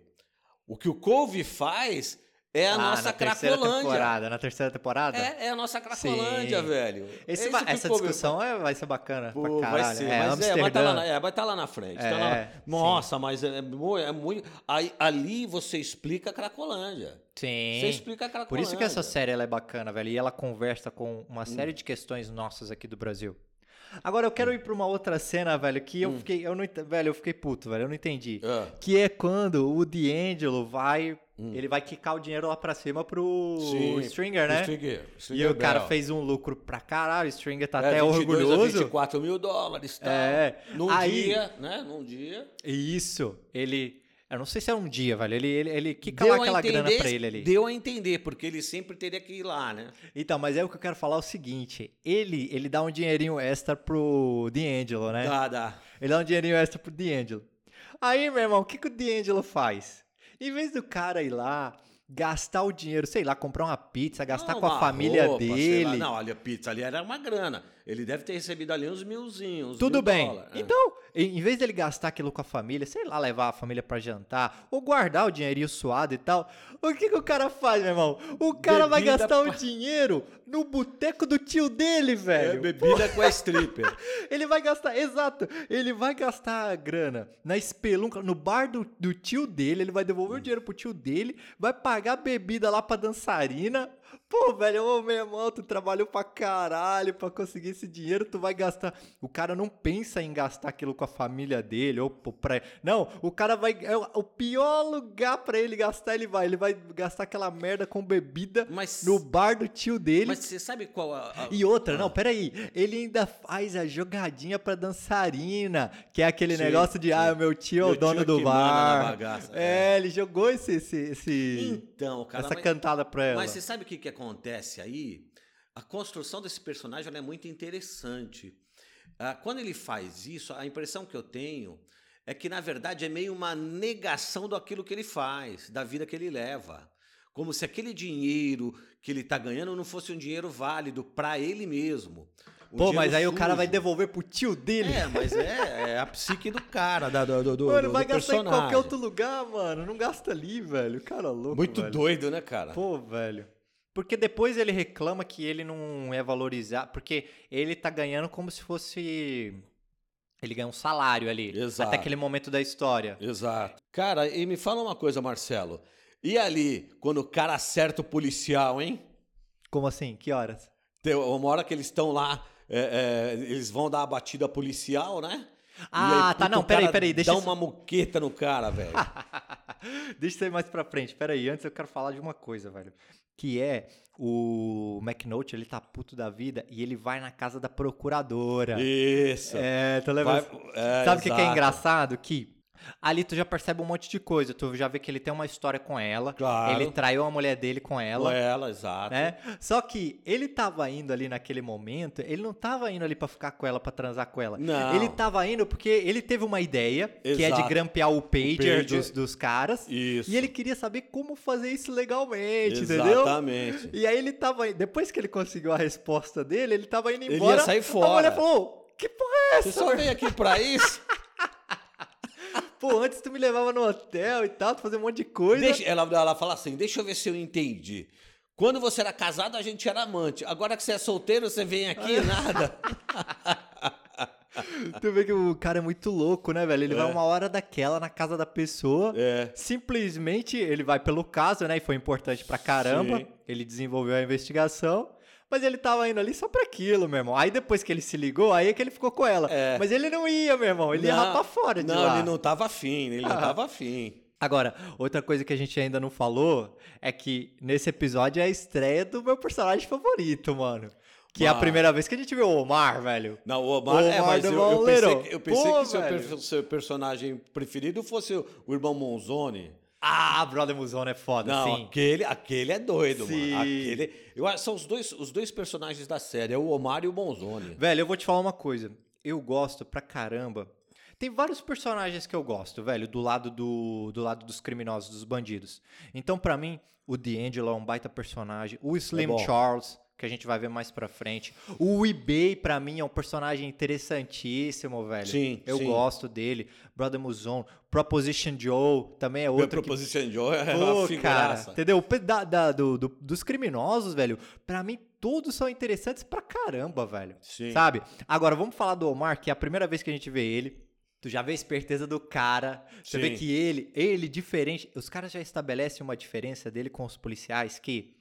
O que o couve faz é a Ah, nossa na cracolândia. temporada. Na terceira temporada? É, é a nossa cracolândia, Sim. velho. Esse É va- isso que o essa discussão é- vai ser bacana Pô, pra vai caralho. ser, é, mas é, vai estar Amsterdã. lá, na- é, vai tá lá na frente. tá É, lá- sim. nossa, mas é, mu- é muito. Aí, ali você explica a Cracolândia. Sim. Você explica a Cracolândia. Por isso que essa série é bacana, velho. E ela conversa com Hum. uma série de questões nossas aqui do Brasil. Agora eu quero ir pra uma outra cena, velho, que eu fiquei. Eu não, velho, eu fiquei puto, velho. Eu não entendi. Ah. Que é quando o D'Angelo vai. Ele vai quicar o dinheiro lá pra cima pro Sim, Stringer, né? Stringer, E Stringer o cara Bell. fez um lucro pra caralho. O Stringer tá É, até 22 a orgulhoso. 24 mil dólares, tá? É. Num Aí- dia, né? Num dia. Isso. Ele. Eu não sei se é um dia, velho. Ele, ele, ele quica lá aquela grana pra ele ali. Deu a entender, porque ele sempre teria que ir lá, né? Então, mas é o que eu quero falar é o seguinte: ele, ele dá um dinheirinho extra pro D'Angelo, né? Dá, dá. Ele dá um dinheirinho extra pro D'Angelo. Aí, meu irmão, o que, que o D'Angelo faz? Em vez do cara ir lá, gastar o dinheiro, sei lá, comprar uma pizza, gastar Não, com a família roupa, dele. Não, olha, pizza ali era uma grana. Ele deve ter recebido ali uns milzinhos. uns Tudo mil bem. É. Então, em vez dele gastar aquilo com a família, sei lá, levar a família pra jantar, ou guardar o dinheirinho suado e tal, o que, que o cara faz, meu irmão? O cara vai Bebida gastar o dinheiro no boteco do tio dele, É, velho. bebida com a stripper. Ele vai gastar, exato, ele vai gastar a grana na espelunca, no bar do, do tio dele, ele vai devolver o dinheiro pro tio dele, vai pagar bebida lá pra dançarina. Pô, velho, ô meu irmão, tu trabalhou pra caralho pra conseguir esse dinheiro, tu vai gastar. O cara não pensa em gastar aquilo com a família dele, ou pra. Não, o cara vai. É o pior lugar pra ele gastar, ele vai. Ele vai gastar aquela merda com bebida Mas- no bar do tio dele. Mas você sabe qual a. a- E outra, não, peraí. Ele ainda faz a jogadinha pra dançarina, que é aquele Sim, negócio de, sim. ah, meu tio é o dono do bar. bagaça, É, ele jogou esse, esse, esse- Então, cara. essa mas- cantada pra ela. Mas você sabe o que, que acontece aí? A construção desse personagem é muito interessante. Ah, quando ele faz isso, a impressão que eu tenho é que, na verdade, é meio uma negação daquilo que ele faz, da vida que ele leva. Como se aquele dinheiro que ele está ganhando não fosse um dinheiro válido para ele mesmo. Um Pô, mas aí o cara vai sujo. devolver pro tio dele. É, mas é, é a psique do cara, da, do, do, mano, do vai gastar em qualquer outro lugar, mano. Não gasta ali, velho. Cara louco, Muito velho. doido, né, cara? Pô, velho. Porque depois ele reclama que ele não é valorizado, porque ele tá ganhando como se fosse ele ganha um salário ali, Exato. até aquele momento da história. Exato. Cara, e me fala uma coisa, Marcelo. E ali, quando o cara acerta o policial, hein? Como assim? Que horas? Tem uma hora que eles estão lá, é, é, eles vão dar a batida policial, né? Ah, tá, puta, não, peraí, peraí, deixa Dá eu- uma muqueta no cara, velho. Deixa isso aí mais pra frente. Pera aí, antes eu quero falar de uma coisa, velho. Que é o McNulty, ele tá puto da vida e ele vai na casa da procuradora. Isso. É, lembra? Vai- é, Sabe o que, que é engraçado? Que ali tu já percebe um monte de coisa. Tu já vê que ele tem uma história com ela. Claro. Ele traiu a mulher dele com ela. Com ela, exato. Né? Só que ele tava indo ali naquele momento, ele não tava indo ali pra ficar com ela, pra transar com ela. Não. Ele tava indo porque ele teve uma ideia, que é de Exato. grampear o pager, pager. Dos, dos caras. Isso. E ele queria saber como fazer isso legalmente, entendeu? Exatamente. E aí ele tava depois que ele conseguiu a resposta dele, ele tava indo Ele ia embora. sair A fora. mulher falou: "Que porra é Você essa? só meu veio aqui pra isso? Pô, antes tu me levava no hotel e tal, tu fazia um monte de coisa. Deixa- ela, ela fala assim: deixa eu ver se eu entendi. Quando você era casado, a gente era amante. Agora que você é solteiro, você vem aqui nada. Tu vê que o cara é muito louco, né, velho? Ele É. vai uma hora daquela na casa da pessoa. É. Simplesmente ele vai pelo caso, né? E foi importante pra caramba. Sim. Ele desenvolveu a investigação. Mas ele tava indo ali só pra aquilo, meu irmão. Aí depois que ele se ligou, aí é que ele ficou com ela. É. Mas ele não ia, meu irmão. Ele ia Não, rapar fora de Não, lá. ele não tava afim, ele não Ah. tava afim. Agora, outra coisa que a gente ainda não falou é que nesse episódio é a estreia do meu personagem favorito, mano. Que é a primeira vez que a gente vê o Omar, velho. Não, o Omar, é, Omar mas do eu, eu pensei, que, eu pensei Pô, que seu, per- seu personagem preferido fosse o, o irmão Monzoni. Ah, Brother Muzone é foda, Não, sim. aquele, aquele é doido, Sim. mano. Aquele, eu acho são os dois, os dois personagens da série, é o Omar e o Monzoni. Velho, eu vou te falar uma coisa. Eu gosto pra caramba. Tem vários personagens que eu gosto, velho, do lado do, do lado dos criminosos, dos bandidos. Então, pra mim, o D'Angelo é um baita personagem. O Slim bom. Charles, que a gente vai ver mais pra frente. O eBay, pra mim, é um personagem interessantíssimo, velho. Sim, Eu sim. gosto dele. Brother Muzon. Proposition Joe também é Meu outro que Proposition Joe é Pô, uma cara, entendeu? Da, da- do- do- dos criminosos, velho, pra mim todos são interessantes pra caramba, velho. Sim. Sabe? Agora, vamos falar do Omar, que é a primeira vez que a gente vê ele. Tu já vê a esperteza do cara. Você vê Sim. que ele, ele diferente. Os caras já estabelecem uma diferença dele com os policiais que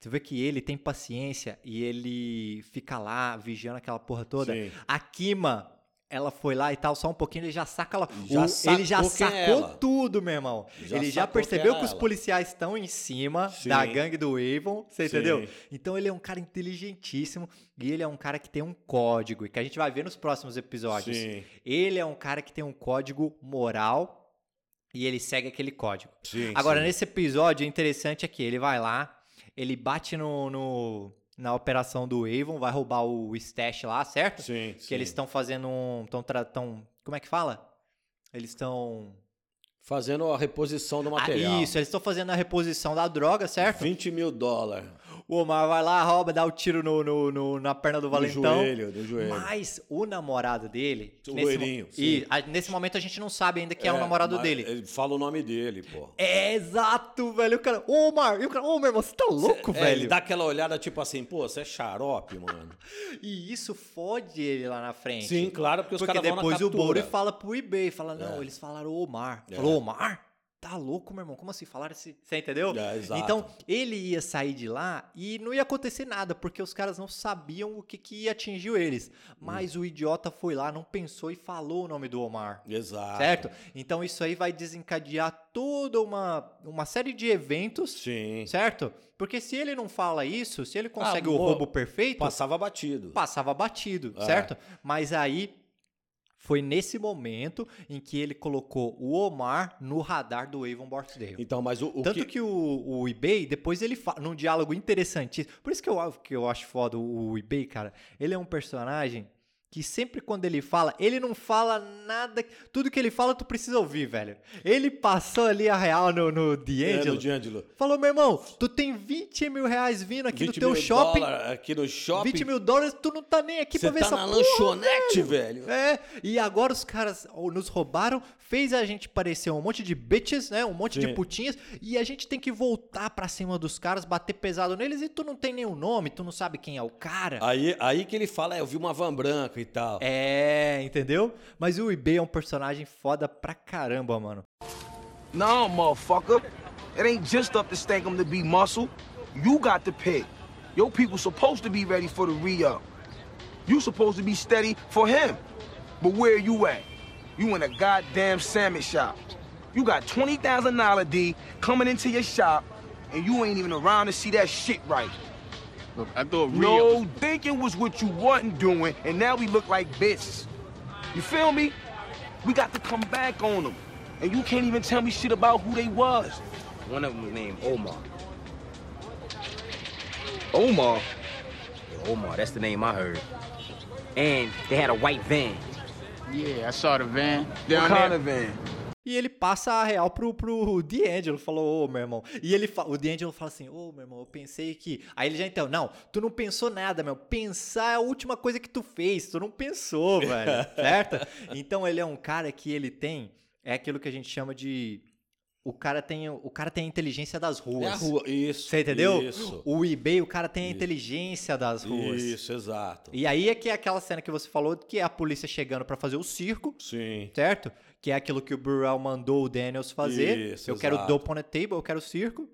Tu vê que ele tem paciência e ele fica lá vigiando aquela porra toda. Sim. A Kima, ela foi lá e tal, só um pouquinho, ele já saca ela. Já o- ele já sacou é tudo, meu irmão. Já ele já percebeu que era os policiais estão em cima Sim. da gangue do Avon, você Sim. entendeu? Então ele é um cara inteligentíssimo e ele é um cara que tem um código e que a gente vai ver nos próximos episódios. Sim, Ele é um cara que tem um código moral e ele segue aquele código. Agora, nesse episódio, o interessante é que ele vai lá, ele bate no, no- na operação do Avon, vai roubar o stash lá, certo? Sim, Que eles estão fazendo um. Tão, tão, como é que fala? Eles estão. Fazendo a reposição do Ah, material. isso, eles estão fazendo a reposição da droga, certo? 20 mil dólares. O Omar vai lá, rouba, dá o tiro no, no- no- na perna do No valentão. joelho, no joelho. Mas o namorado dele. O nesse mo- loirinho, sim. E a- nesse momento a gente não sabe ainda quem é, o namorado dele. Ele fala o nome dele, pô. É exato, velho. O cara, ô Omar, e o cara, ô meu irmão, você tá louco, É, velho? Ele dá aquela olhada tipo assim, pô, você é xarope, mano. E isso fode ele lá na frente. Sim, claro, porque os Porque caras vão na depois o. Bori fala pro eBay, fala, não, É. eles falaram Omar. É. Falou, Omar? Tá louco, meu irmão? Como assim? Falaram esse... Você entendeu? É, exato. Então, ele ia sair de lá e não ia acontecer nada, porque os caras não sabiam o que, que atingiu eles. Mas o idiota foi lá, não pensou e falou o nome do Omar. Exato. Certo? Então isso aí vai desencadear toda uma, uma série de eventos, Sim. certo? Porque se ele não fala isso, se ele consegue Ah, o roubo perfeito, Passava batido. passava batido, É. certo? Mas aí foi nesse momento em que ele colocou o Omar no radar do Avon Barksdale. Então, mas o, o Tanto que... que, o, o eBay, depois ele fala, num diálogo interessantíssimo. Por isso que eu, que eu acho foda o, o eBay, cara. Ele é um personagem que sempre quando ele fala, ele não fala nada. Tudo que ele fala, tu precisa ouvir, velho. Ele passou ali a real no, no É, D'Angelo. D'Angelo. Falou, meu irmão, tu tem 20 mil reais vindo aqui no 20 teu shopping. aqui no shopping. 20 mil dólares, tu não tá nem aqui Você pra ver tá essa na porra, lanchonete, velho. É, e agora os caras nos roubaram, fez a gente parecer um monte de bitches, né? Um monte de Sim. putinhas, e a gente tem que voltar pra cima dos caras, bater pesado neles, e tu não tem nenhum nome, tu não sabe quem é o cara. Aí, aí que ele fala, é, eu vi uma van branca e tal. É, entendeu? Mas o eBay é um personagem foda pra caramba, mano. No, motherfucker. It ain't just up to Stankum to be muscle. You got to pick. Your people supposed to be ready for the re-up. You supposed to be steady for him. But where you at? You in a goddamn sandwich shop. You got $20,000 D coming into your shop, and you ain't even around to see that shit right. Look, I thought Rio. No, thinking was what you wasn't doing, and now we look like bitches. You feel me? We got to come back on them. And you can't even tell me shit about who they was. One of them was named Omar. Omar? Yeah, Omar, that's the name I heard. And they had a white van. Yeah, I saw the van What down kind there. of van? E ele passa a real pro, pro D'Angelo, falou, ô, meu irmão. E ele fa- o D'Angelo fala assim, ô, meu irmão, eu pensei que... Aí ele já então, não, tu não pensou nada, meu. Pensar é a última coisa que tu fez, tu não pensou, velho, certo? Então ele é um cara que ele tem, é aquilo que a gente chama de... O cara tem, o cara tem a inteligência das ruas. É a rua, isso. Você entendeu? Isso. O eBay, o cara tem a Isso. inteligência das ruas. Isso, exato. E aí é que é aquela cena que você falou, que é a polícia chegando pra fazer o circo, Sim. certo? Que é aquilo que o Burrell mandou o Daniels fazer. Isso, eu quero exato. dope on the table, eu quero circo.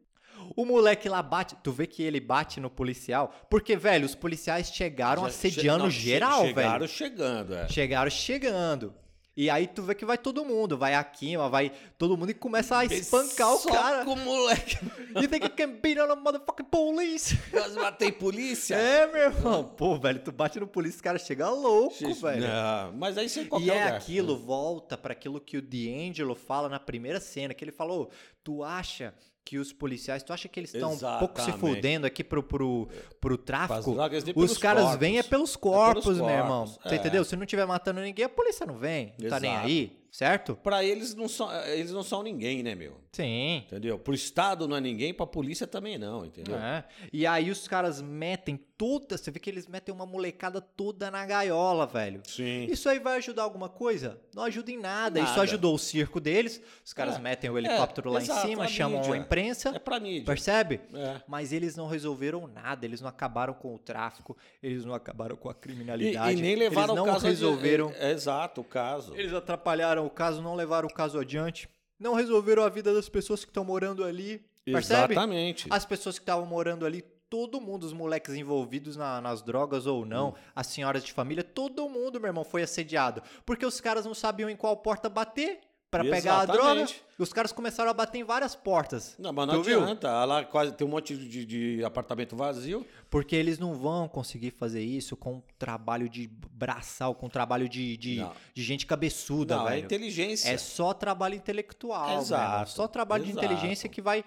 O moleque lá bate, tu vê que ele bate no policial, porque, velho, os policiais chegaram Já assediando che- não, geral, Chegaram velho. chegando, é. Chegaram chegando. E aí tu vê que vai todo mundo, vai a Kima, vai todo mundo e começa a espancar o Só cara. com o moleque. You think you can beat on a motherfucking police? Quase matei polícia. É, meu irmão. Pô, velho, tu bate no polícia, o cara chega louco, Xixi, velho. não, mas aí você em E qualquer é lugar. aquilo, volta pra aquilo que o D'Angelo fala na primeira cena, que ele falou, tu acha que os policiais, tu acha que eles estão um pouco se fudendo aqui pro, pro, pro tráfico? drogas, Os caras corpos. vêm é pelos É corpos, pelos meu irmão. corpos, Você é. entendeu? Se não tiver matando ninguém, a polícia não vem. Não tá nem Exato. aí, certo? Pra eles não, são, eles não são ninguém, né, meu? Sim. Entendeu? Pro Estado não é ninguém, pra polícia também não, entendeu? É. E aí os caras metem toda, você vê que eles metem uma molecada toda na gaiola, velho. Sim. Isso aí vai ajudar alguma coisa? Não ajuda em nada. Isso Nada. ajudou o circo deles. Os caras É, metem o é, helicóptero lá exato, em cima, chamam mídia. a imprensa. É pra mídia. Percebe? É. Mas eles não resolveram nada, eles não acabaram com o tráfico, eles não acabaram com a E, criminalidade. e nem levaram eles não o caso resolveram. É, é, exato, o caso. Eles atrapalharam o caso, não levaram o caso adiante, não resolveram a vida das pessoas que estão morando ali. Percebe? Exatamente. As pessoas que estavam morando ali, todo mundo, os moleques envolvidos na- nas drogas ou não, as senhoras de família, todo mundo, meu irmão, foi assediado. Porque os caras não sabiam em qual porta bater pra pegar a droga. Exatamente. Os caras começaram a bater em várias portas. Não, mas não Tu viu? adianta. Lá quase tem um monte de, de apartamento vazio. Porque eles não vão conseguir fazer isso com trabalho de braçal, com trabalho de, de, de gente cabeçuda, não, é velho. inteligência. É só trabalho intelectual, Exato. Só trabalho de exato. inteligência que vai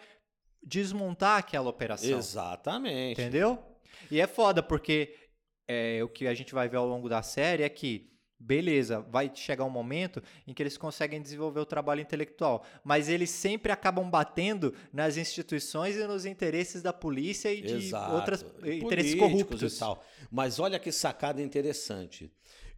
desmontar aquela operação. Exatamente. Entendeu? E é foda, porque é, o que a gente vai ver ao longo da série é que, beleza, vai chegar um momento em que eles conseguem desenvolver o trabalho intelectual, mas eles sempre acabam batendo nas instituições e nos interesses da polícia e de Exato. outras E interesses corruptos. E tal. Mas olha que sacada interessante.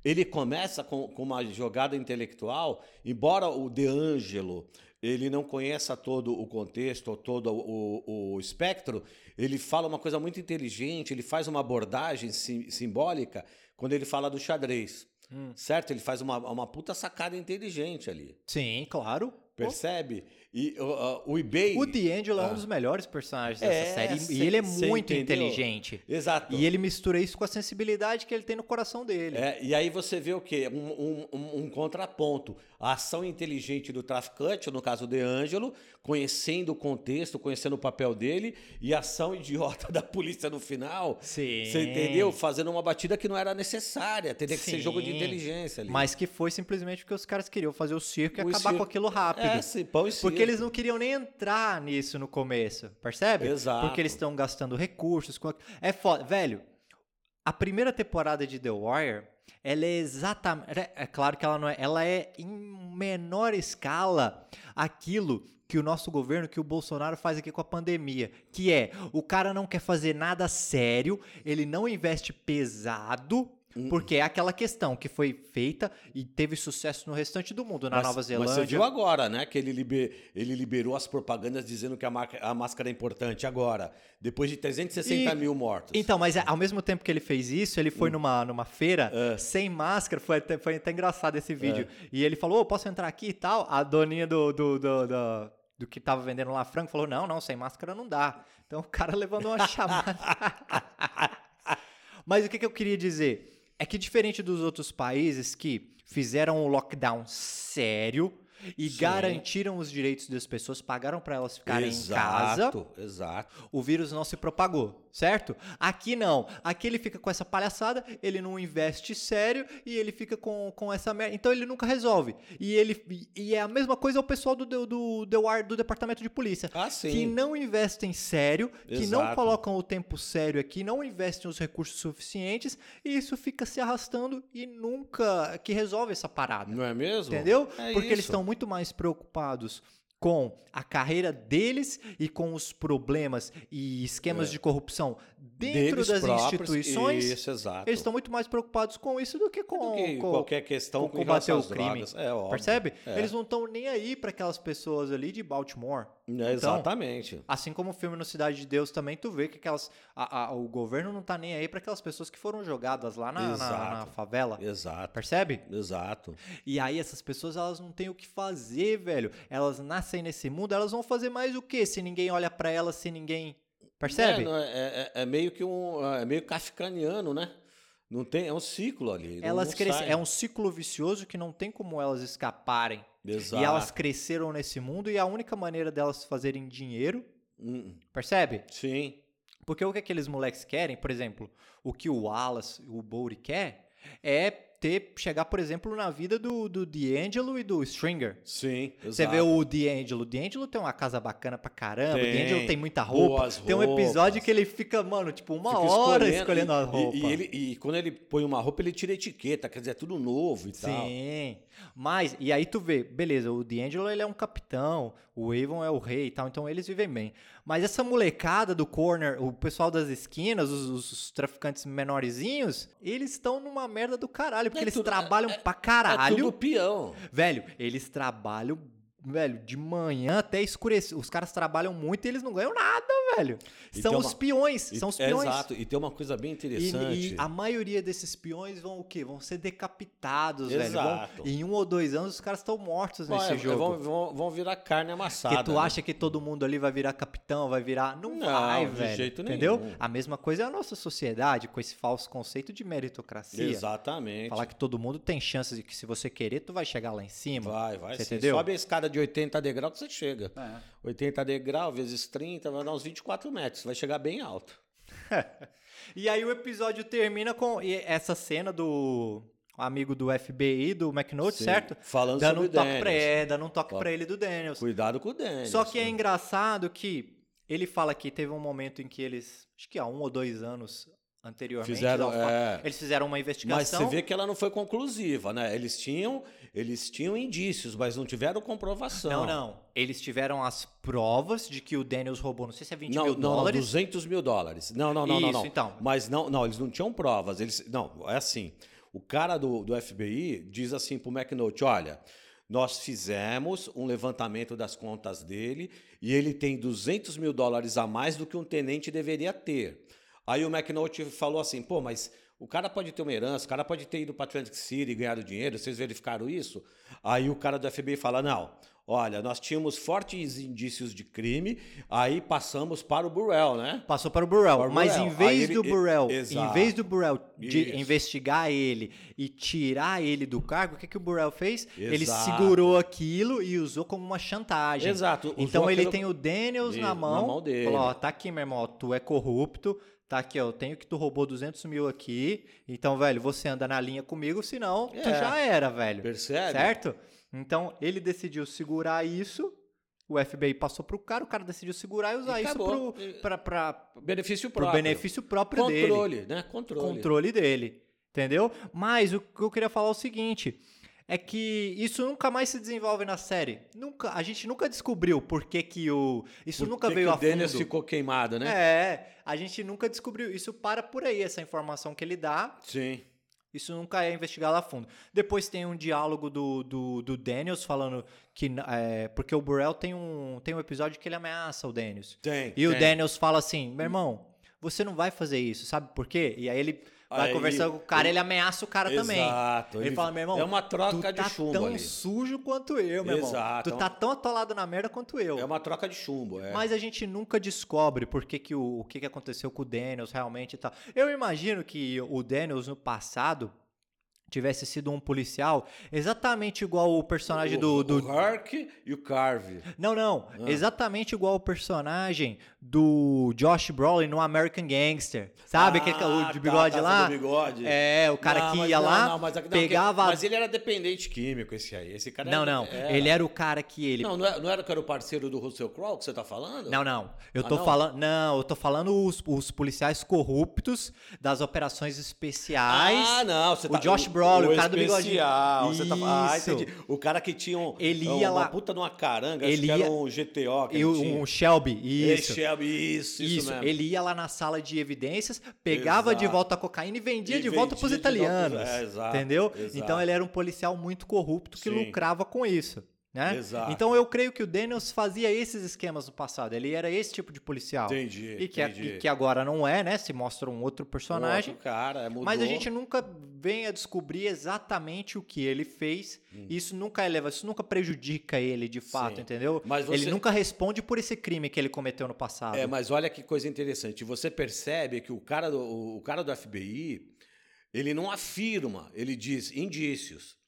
Ele começa com, com uma jogada intelectual, embora o De Angelo ele não conheça todo o contexto, ou todo o, o espectro, ele fala uma coisa muito inteligente, ele faz uma abordagem sim- simbólica quando ele fala do xadrez. Hum. Certo? Ele faz uma, uma puta sacada inteligente ali. Sim, claro. Percebe? E uh, uh, o eBay. O D'Angelo é um Ah. dos melhores personagens dessa É, série cê- e ele é muito entendeu? inteligente. Exato. E ele mistura isso com a sensibilidade que ele tem no coração dele. É, e aí você vê o quê? Um, um- um- contraponto. A ação inteligente do traficante, no caso de Ângelo, conhecendo o contexto, conhecendo o papel dele, e a ação idiota da polícia no final. Sim. Você entendeu? Fazendo uma batida que não era necessária. Teria que ser jogo de Sim. inteligência ali. Mas que foi simplesmente porque os caras queriam fazer o circo e O acabar circo- com aquilo rápido. É, sim, pão e Porque eles não queriam nem entrar nisso no começo, percebe? Exato. Porque eles estão gastando recursos. com- É foda. Velho, a primeira temporada de The Wire, ela é exatamente. É, é claro que ela não é. Ela é em menor escala aquilo que o nosso governo, que o Bolsonaro faz aqui com a pandemia. Que é, o cara não quer fazer nada sério, ele não investe pesado. Hum. Porque é aquela questão que foi feita e teve sucesso no restante do mundo, na Mas- Nova Mas Zelândia. você viu agora, né? Que ele, liber- ele liberou as propagandas dizendo que a, marca- a máscara é importante agora, depois de 360 E- mil mortos. Então, mas é, ao mesmo tempo que ele fez isso, ele Hum. foi numa, numa feira É. sem máscara. Foi até, foi até engraçado esse vídeo. E ele falou: "Ô, posso entrar aqui e tal? A doninha do, do, do, do, do que tava vendendo lá frango falou: não, não, sem máscara não dá. Então o cara levando uma chamada. mas o que, que eu queria dizer? É que diferente dos outros países que fizeram o lockdown sério e Sim. garantiram os direitos das pessoas, pagaram para elas ficarem em casa Exato, exato. o vírus não se propagou, certo? Aqui não. Aqui ele fica com essa palhaçada, ele não investe sério e ele fica com, com essa merda. Então ele nunca resolve. E ele e- é a mesma coisa o pessoal do, do, do, do, do departamento de polícia. Ah, sim. Que não investem sério, que não Exato. colocam o tempo sério aqui, não investem os recursos suficientes, e isso fica se arrastando e nunca que resolve essa parada. Não é mesmo? Entendeu? É Porque eles isso. estão muito mais preocupados com a carreira deles e com os problemas e esquemas de corrupção dentro das próprios, instituições. Isso, exato. Eles estão muito mais preocupados com isso do que com, Do que com- qualquer questão com com combater o crime. É óbvio. Percebe? É. Eles não estão nem aí para aquelas pessoas ali de Baltimore. É, exatamente. Assim como o filme No Cidade de Deus também, tu vê que aquelas, a- a- o governo não tá nem aí para aquelas pessoas que foram jogadas lá na, na- na favela. Exato. Percebe? Exato. E aí essas pessoas elas não têm o que fazer, velho. Elas nascem nesse mundo, elas vão fazer mais o quê? Se ninguém olha pra elas, se ninguém percebe? É, é- é- é meio que um. É meio kafkaniano, né? Não tem, é um ciclo ali. elas não crescem, é um ciclo vicioso que não tem como elas escaparem. Exato. E elas cresceram nesse mundo e a única maneira delas fazerem dinheiro, Hum, percebe? Sim. Porque o que aqueles moleques querem, por exemplo, o que o Wallace, o Bowie quer, é ter, chegar, por exemplo, na vida do, do D'Angelo e do Stringer. Sim. Você exato. vê o D'Angelo. O D'Angelo tem uma casa bacana pra caramba. Tem. O D'Angelo tem muita roupa. Boas Tem um episódio roupas. que ele fica, mano, tipo, uma Fica hora escolhendo, e- a roupa. E, e ele, e quando ele põe uma roupa, ele tira a etiqueta, quer dizer, é tudo novo e tal. Sim. Mas, e aí tu vê, beleza, o D'Angelo ele é um capitão, o Avon é o rei e tal, então eles vivem bem. Mas essa molecada do corner, o pessoal das esquinas, os, os traficantes menorzinhos, eles estão numa merda do caralho, porque É eles tudo- trabalham pra É caralho. tudo peão. Velho, eles trabalham, velho, de manhã até escurecer. Os caras trabalham muito e eles não ganham nada, velho. E são tem os uma- peões, E- são os peões. Exato, e tem uma coisa bem E, interessante. e a maioria desses peões vão o quê? Vão ser decapitados, velho. Exato. Vão- em um ou dois anos os caras estão mortos Vai, nesse jogo. Vão, vão- vão virar carne amassada. Porque tu né? acha que todo mundo ali vai virar capitão, vai virar. Não, Não, vai, de velho. jeito entendeu? nenhum. A mesma coisa é a nossa sociedade, com esse falso conceito de meritocracia. Exatamente. Falar que todo mundo tem chances de que se você querer, tu vai chegar lá em cima. Vai, vai. Você sim. entendeu? Sobe a escada de 80 degraus que você chega. É. 80 degraus vezes 30 vai dar uns 24 metros. Vai chegar bem alto. E aí o episódio termina com essa cena do amigo do FBI, do McNulty, Sim, certo? falando dando sobre um toque Daniels. pra ele, dando um toque Ó, pra ele do Daniels. Cuidado com o Daniels. Só que é né? engraçado que ele fala que teve um momento em que eles, acho que há um ou dois anos anteriormente, Fizeram, é. eles fizeram uma Mas investigação. você vê que ela não foi conclusiva, né? Eles tinham, eles tinham indícios, mas não tiveram comprovação. Não, não. Eles tiveram as provas de que o Daniels roubou, não sei se é 20 Não, mil não, não, dólares. 200 mil dólares. Não, não, não, não, Isso, não. então. Mas não, não, eles não tinham provas. Eles, não, é assim. O cara do, do FBI diz assim pro McNulty, olha, nós fizemos um levantamento das contas dele e ele tem 200 mil dólares a mais do que um tenente deveria ter. Aí o McNulty falou assim, pô, mas o cara pode ter uma herança, o cara pode ter ido para Atlantic City e ganhado dinheiro, vocês verificaram isso? Aí o cara do FBI fala, não, olha, nós tínhamos fortes indícios de crime, aí passamos para o Burrell, né? Passou para o Burrell. Para o mas Burrell. em vez ele- do Burrell, em vez do Burrell de Isso. investigar ele e tirar ele do cargo, o que, que o Burrell fez? Ele Exato. segurou aquilo e usou como uma chantagem. Exato, usou Então ele aquilo- tem o Daniels na na mão. mão dele. Falou, ó, tá aqui, meu irmão, tu é corrupto. Tá aqui, ó, eu tenho que tu roubou 200 mil aqui. Então, velho, você anda na linha comigo, senão tu É. já era, velho. Percebe? Certo? Então, ele decidiu segurar isso. O FBI passou pro cara, o cara decidiu segurar e usar E isso pro, pra, pra, Benefício pro próprio. benefício próprio dele. Controle, né? Controle. Controle dele. Entendeu? Mas o que eu queria falar é o seguinte. É que isso nunca mais se desenvolve na série. Nunca, a gente nunca descobriu por que, que o. Isso Por nunca que veio que a o Dennis fundo. ficou queimado, né? É, a gente nunca descobriu. Isso para por aí, essa informação que ele dá. Sim. Isso nunca é investigado a fundo. Depois tem um diálogo do, do, do Daniels falando que. É, porque o Burrell tem um, tem um episódio que ele ameaça o Daniels. Tem. E o tem. Daniels fala assim: meu irmão, você não vai fazer isso, sabe por quê? E aí ele vai Aí, conversando com o cara, ele- ele ameaça o cara também. Exato. Ele, fala, meu irmão, É uma troca tu de tá chumbo tão ali. sujo quanto eu, meu irmão. Exato. Tu tá tão atolado na merda quanto eu. É uma troca de chumbo, é. Mas a gente nunca descobre por que, que o, o que, que aconteceu com o Daniels realmente e tal. Eu imagino que o Daniels no passado tivesse sido um policial exatamente igual o personagem do, do, O Herc e o Carve. não, não. Ah. Exatamente igual o personagem do Josh Brolin no American Gangster. Sabe aquele ca- o de bigode tá, lá? tá, do bigode. É, o cara Não, que ia não, lá, não, mas, pegava... que- Mas ele era dependente químico, esse aí. Esse cara Não, era- não. era. Ele era o cara que ele... Não, não era, não era que era o parceiro do Russell Crowe que você tá falando? Não, não. Eu Ah, tô falando. Não, eu tô falando os, os policiais corruptos das operações especiais. Ah, não. Você o tá, Josh Brolin, o cara do bigodinho. Você tá, ah, entendi. O cara que tinha um, Ele uma ia lá- puta de uma caranga, Ele acho que ia- era um GTO que E o- um Shelby, isso. Shelby, isso, isso, Isso, ele ia lá na sala de evidências, pegava de Exato. volta a cocaína e vendia E de volta vendia pros de italianos. é, exato, entendeu? exato. Então ele era um policial muito corrupto que Sim. lucrava com isso. Né? Exato. Então eu creio que o Daniels fazia esses esquemas no passado. Ele era esse tipo de policial. Entendi, E que, a- entendi. e que agora não é, né? Se mostra um outro personagem. Outro cara, mudou. Mas a gente nunca vem a descobrir exatamente o que ele fez. Isso nunca eleva, isso nunca prejudica ele de fato, Hum. Sim. entendeu? Mas Ele você- nunca responde por esse crime que ele cometeu no passado. É, mas olha que coisa interessante. Você percebe que o cara do, o cara do FBI, ele não afirma, ele diz indícios.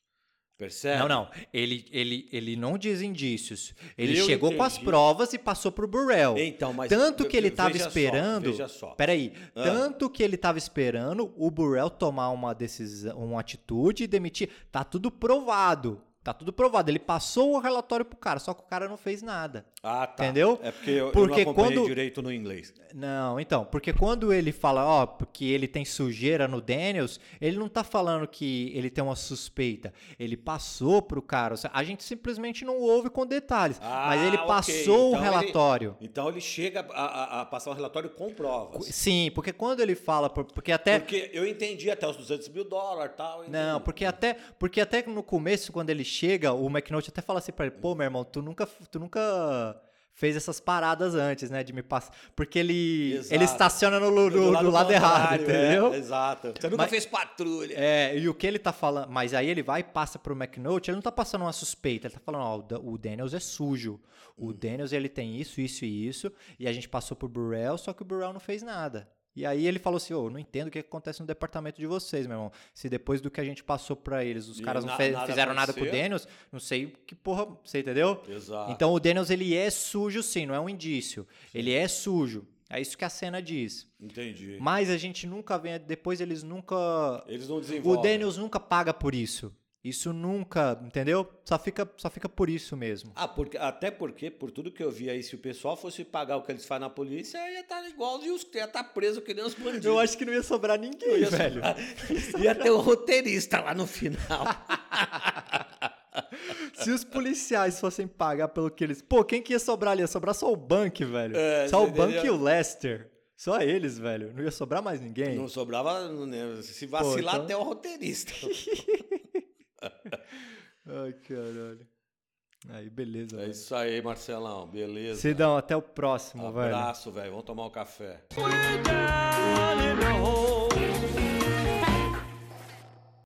Percebe? Não, não. Ele, ele, ele não diz indícios. Ele Eu chegou com as entendi. provas e passou pro Burrell. Então, mas tanto que ele estava veja só, esperando. veja só. Peraí. Ah. Tanto que ele estava esperando o Burrell tomar uma decisão, uma atitude e demitir. Tá tudo provado. Tá tudo provado. Ele passou o relatório pro cara, só que o cara não fez nada. Ah, tá. Entendeu? É porque eu, Porque eu não quando- direito no inglês. Não, então, porque quando ele fala, ó, que ele tem sujeira no Daniels, ele não tá falando que ele tem uma suspeita. Ele passou pro cara. seja, A gente simplesmente não ouve com detalhes. mas ele Ah, passou o Então ele- relatório. Então ele chega a, a- a passar um relatório com provas. Sim, porque quando ele fala, por- porque até Porque eu entendi até os 200 mil dólares e tal. Não, porque até, porque até no começo, quando ele chega, o McNulty até fala assim pra ele, pô, meu irmão, tu nunca, tu nunca fez essas paradas antes, né? De me passar. Porque ele, Exato. ele estaciona no, no- do lado, errado, contrário, é, entendeu? exato. Você nunca Mas- fez patrulha. É, e o que ele tá falando. Mas aí ele vai e passa pro McNulty, ele não tá passando uma suspeita, ele tá falando, ó, o Daniels é sujo. O Hum. Daniels, ele tem isso, isso e isso. E a gente passou pro Burrell, só que o Burrell não fez nada. E aí ele falou assim, ô, não entendo o que acontece no departamento de vocês, meu irmão. Se depois do que a gente passou pra eles, os E caras não nada fizeram nada pro. Daniels, não sei que porra, você entendeu? Exato. Então o Daniels, ele é sujo sim, não é um indício. Ele é sujo. É isso que a cena diz. Entendi. Mas a gente nunca vê, depois eles nunca Eles não o desenvolvem. Daniels nunca paga por isso. Isso nunca, entendeu? Só fica, só fica por isso mesmo. Ah, porque, até porque, por tudo que eu vi aí, se o pessoal fosse pagar o que eles fazem na polícia, ia estar igual e os ia estar preso que nem os bandidos. Eu acho que não ia sobrar ninguém, Ia velho. Ia ter o roteirista lá no final. Se os policiais fossem pagar pelo que eles. Pô, quem que ia sobrar ali? Ia sobrar só o Bank, velho. É, só o Bank entendeu? e o Lester. Só eles, velho. Não ia sobrar mais ninguém. Não sobrava, né, se vacilar então- até o roteirista. Ai, caralho. Aí, beleza, É velho. isso aí, Marcelão. Beleza. Sidão, até o próximo, velho. Abraço, velho. Vamos tomar um café.